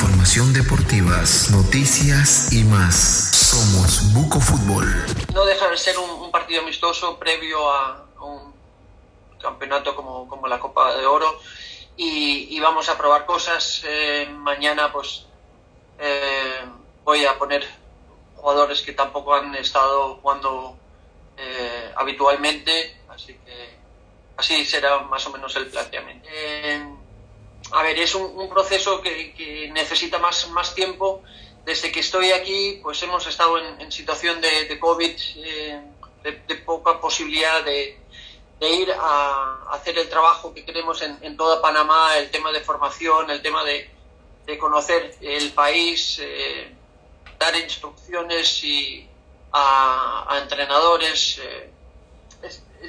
información deportivas, noticias y más. Somos Buco Fútbol. No deja de ser un, partido amistoso previo a un campeonato como, como la Copa de Oro y, vamos a probar cosas. Eh, mañana pues eh, voy a poner jugadores que tampoco han estado jugando eh, habitualmente, así que así será más o menos el planteamiento. A ver, es un, proceso que, necesita más, más tiempo. Desde que estoy aquí, pues hemos estado en, situación de, COVID, de, poca posibilidad de, de ir a hacer el trabajo que queremos en, toda Panamá, el tema de formación, el tema de, conocer el país, eh, dar instrucciones y a, entrenadores. Eh,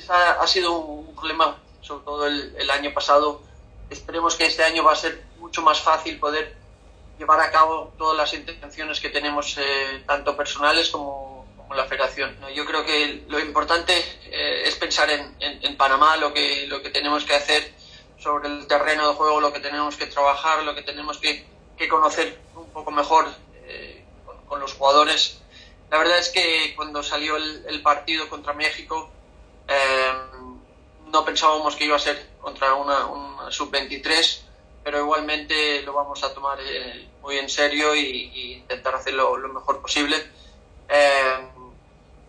ha, sido un problema, sobre todo el, año pasado. Esperemos que este año va a ser mucho más fácil poder llevar a cabo todas las intenciones que tenemos, eh, tanto personales como la federación. Yo creo que lo importante eh, es pensar en, en, Panamá, lo que, lo que tenemos que hacer sobre el terreno de juego, lo que tenemos que trabajar, lo que tenemos que, que conocer un poco mejor eh, con, los jugadores. La verdad es que cuando salió el, partido contra México, eh, no pensábamos que iba a ser contra una, sub-23, pero igualmente lo vamos a tomar muy en serio y, intentar hacerlo lo mejor posible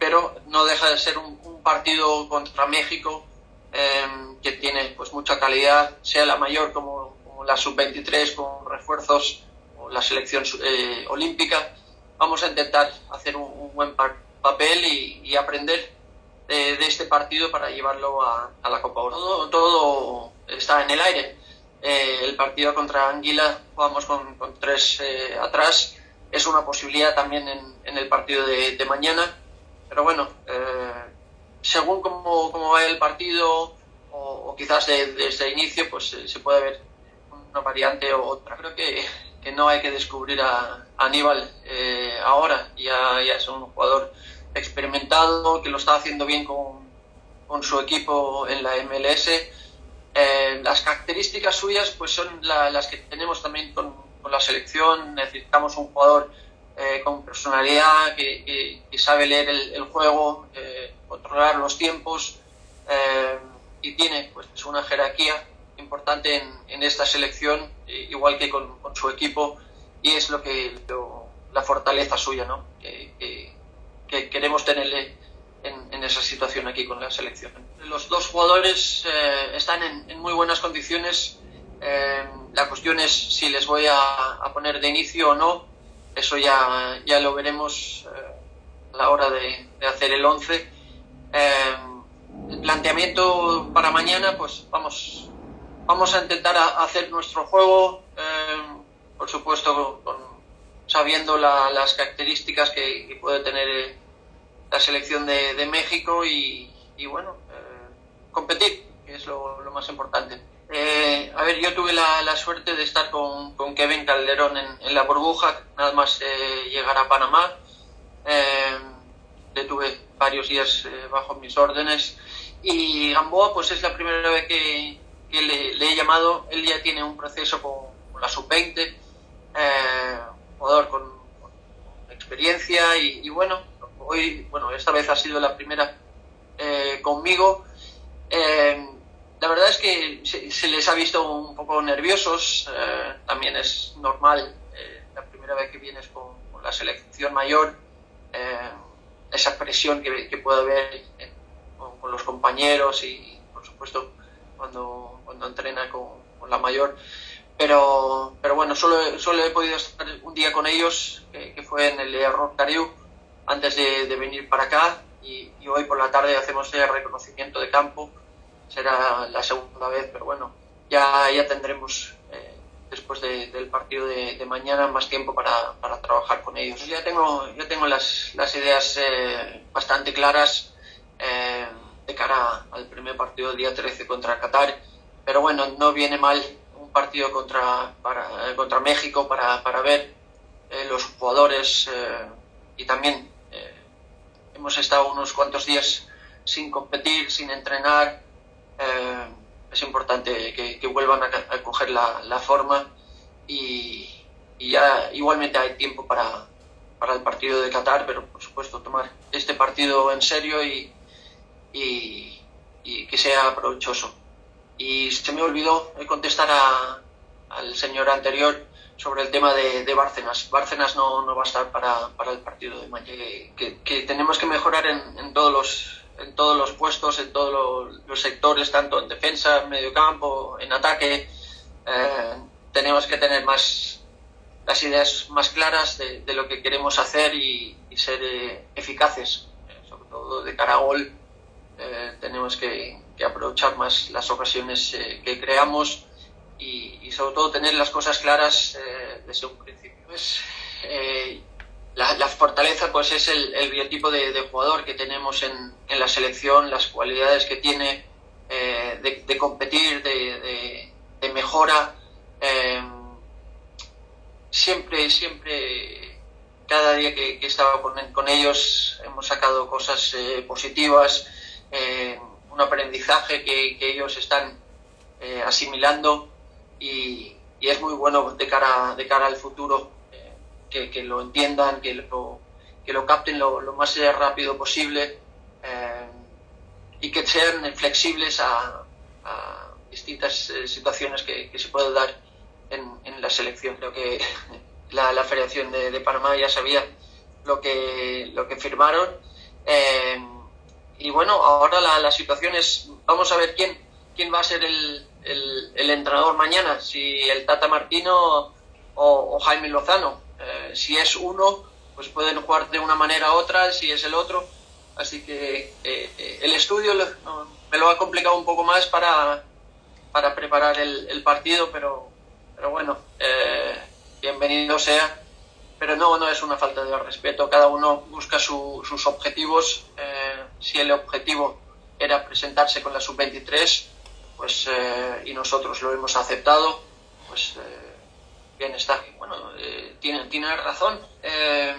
pero no deja de ser un, partido contra México em, que tiene pues mucha calidad, sea la mayor como, la sub-23 con refuerzos o la selección eh, olímpica. Vamos a intentar hacer un, buen papel y, aprender de, este partido para llevarlo a, la Copa Oro. Todo, está en el aire. Eh, el partido contra Anguila, vamos con, tres eh, atrás, es una posibilidad también en, el partido de mañana pero bueno, eh, según cómo, cómo va el partido o, quizás desde el inicio, pues eh, se puede ver una variante u otra. Creo que, que no hay que descubrir a, Aníbal eh, ahora, ya, ya es un jugador experimentado que lo está haciendo bien con, con su equipo en la MLS. las características suyas pues son las que tenemos también con, con la selección. Necesitamos un jugador eh, con personalidad, que, sabe leer el, juego, eh, controlar los tiempos eh, y tiene pues una jerarquía importante en, esta selección, igual que con, su equipo, y es lo que la fortaleza suya, ¿no? que, queremos tenerle en, esa situación aquí con la selección. Los dos jugadores están en, muy buenas condiciones. la cuestión es si les voy a poner de inicio o no eso ya, ya lo veremos eh, a la hora de, hacer el 11. Eh, el planteamiento para mañana, pues vamos, vamos a intentar hacer nuestro juego, eh, por supuesto, sabiendo las características que, puede tener la selección de, México y, bueno, competir, que es lo más importante. Eh, a ver, yo tuve la, suerte de estar con, Kevin Calderón en, la burbuja, nada más eh, llegar a Panamá. Eh, le tuve varios días bajo mis órdenes. Y Gamboa, pues es la primera vez que, le, he llamado. Él ya tiene un proceso con, la sub-20, jugador con, experiencia. Y, bueno, hoy, bueno, esta vez ha sido la primera conmigo la verdad es que se, les ha visto un poco nerviosos, eh, también es normal, eh, la primera vez que vienes con, la selección mayor, eh, esa presión que, puede haber con, los compañeros y, por supuesto, cuando, cuando entrena con, la mayor. Pero, pero bueno, solo, solo he podido estar un día con ellos, que fue en el Error Cariu, antes de, venir para acá, y, y hoy por la tarde hacemos el reconocimiento de campo será la segunda vez, pero bueno, ya, ya tendremos eh, después del partido de, mañana más tiempo para, para, trabajar con ellos. Ya tengo, ya tengo las, las ideas eh, bastante claras eh, de cara al primer partido del día 13 contra Qatar, pero bueno, no viene mal un partido contra, para, contra México para, para ver los jugadores y también hemos estado unos cuantos días sin competir, sin entrenar, eh, es importante que, vuelvan a, coger la, forma y, ya igualmente hay tiempo para, para el partido de Qatar, pero por supuesto tomar este partido en serio y, y, que sea provechoso. Y se me olvidó contestar al señor anterior sobre el tema de, de Bárcenas. Bárcenas no, no, va a estar para, para el partido de mañana. Que, tenemos que mejorar en, en, todos los en todos los puestos, en todos los, sectores, tanto en defensa, en medio campo, en ataque. Eh, tenemos que tener más las ideas más claras de, de lo que queremos hacer y, ser eh, eficaces, sobre todo de cara a gol. Eh, tenemos que, aprovechar más las ocasiones que creamos y, sobre todo tener las cosas claras eh, desde un principio. Pues, la, la, fortaleza pues es el, biotipo de, jugador que tenemos en, la selección, las cualidades que tiene de, de, competir, de, mejora siempre, siempre, cada día que, que estaba con, ellos hemos sacado cosas eh, positivas, eh, un aprendizaje que, ellos están eh, asimilando y, y, es muy bueno de cara, de cara al futuro eh, que, que, lo entiendan, que lo, que lo capten lo, lo más rápido posible eh, y que sean flexibles a, a distintas eh, situaciones que, que se pueden dar en, en la selección. Creo que la, la Federación de, de, Panamá ya sabía lo que, lo que firmaron. Eh, y bueno, ahora la, la, situación es, vamos a ver quién, quién va a ser el, el, entrenador mañana, si el Tata Martino o, Jaime Lozano. Eh, si es uno, pues pueden jugar de una manera u otra, si es el otro. Así que eh, el estudio me lo ha complicado un poco más para, para preparar el, el partido, pero pero bueno, eh, bienvenido sea. Pero no, no es una falta de respeto. Cada uno busca su, sus objetivos. Eh, si el objetivo era presentarse con la sub-23, pues eh, y nosotros lo hemos aceptado, pues eh, bien está. Bueno, eh, tiene, razón. Eh,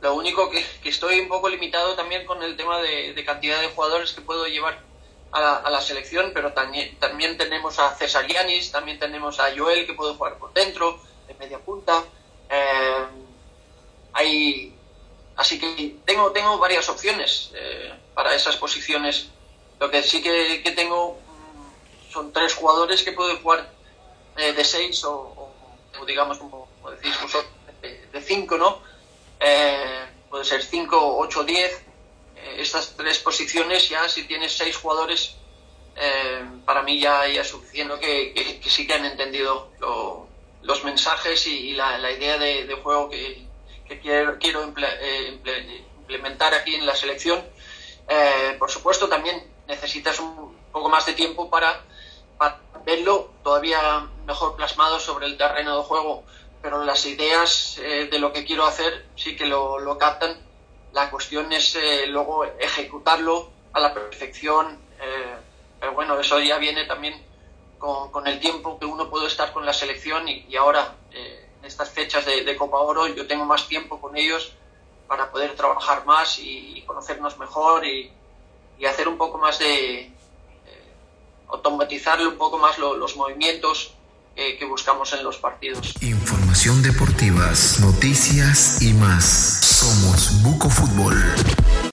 lo único que, que, estoy un poco limitado también con el tema de, de cantidad de jugadores que puedo llevar a la, a la, selección, pero también, también tenemos a César Yanis, también tenemos a Joel que puede jugar por dentro, de media punta. Eh, hay, así que tengo, tengo varias opciones eh, para esas posiciones. Lo que sí que, que tengo son tres jugadores que pueden jugar eh, de seis o, digamos, como, decís vosotros, de, cinco, ¿no? Eh, puede ser cinco, ocho, diez. Estas tres posiciones ya si tienes seis jugadores eh, para mí ya, ya suficiente que, sí que han entendido lo, los mensajes y, la, idea de, juego que, que, quiero, quiero imple, eh, implementar aquí en la selección. Eh, por supuesto también necesitas un poco más de tiempo para, para verlo todavía mejor plasmado sobre el terreno de juego pero las ideas eh, de lo que quiero hacer sí que lo, lo captan la cuestión es eh, luego ejecutarlo a la perfección. Eh, pero bueno, eso ya viene también con, con, el tiempo que uno puede estar con la selección y, y ahora, eh, en estas fechas de, de, Copa Oro, yo tengo más tiempo con ellos para poder trabajar más y, conocernos mejor y, y, hacer un poco más de... Eh, automatizarle un poco más lo, los movimientos que buscamos en los partidos. Información deportivas, noticias y más. Somos Buco Fútbol.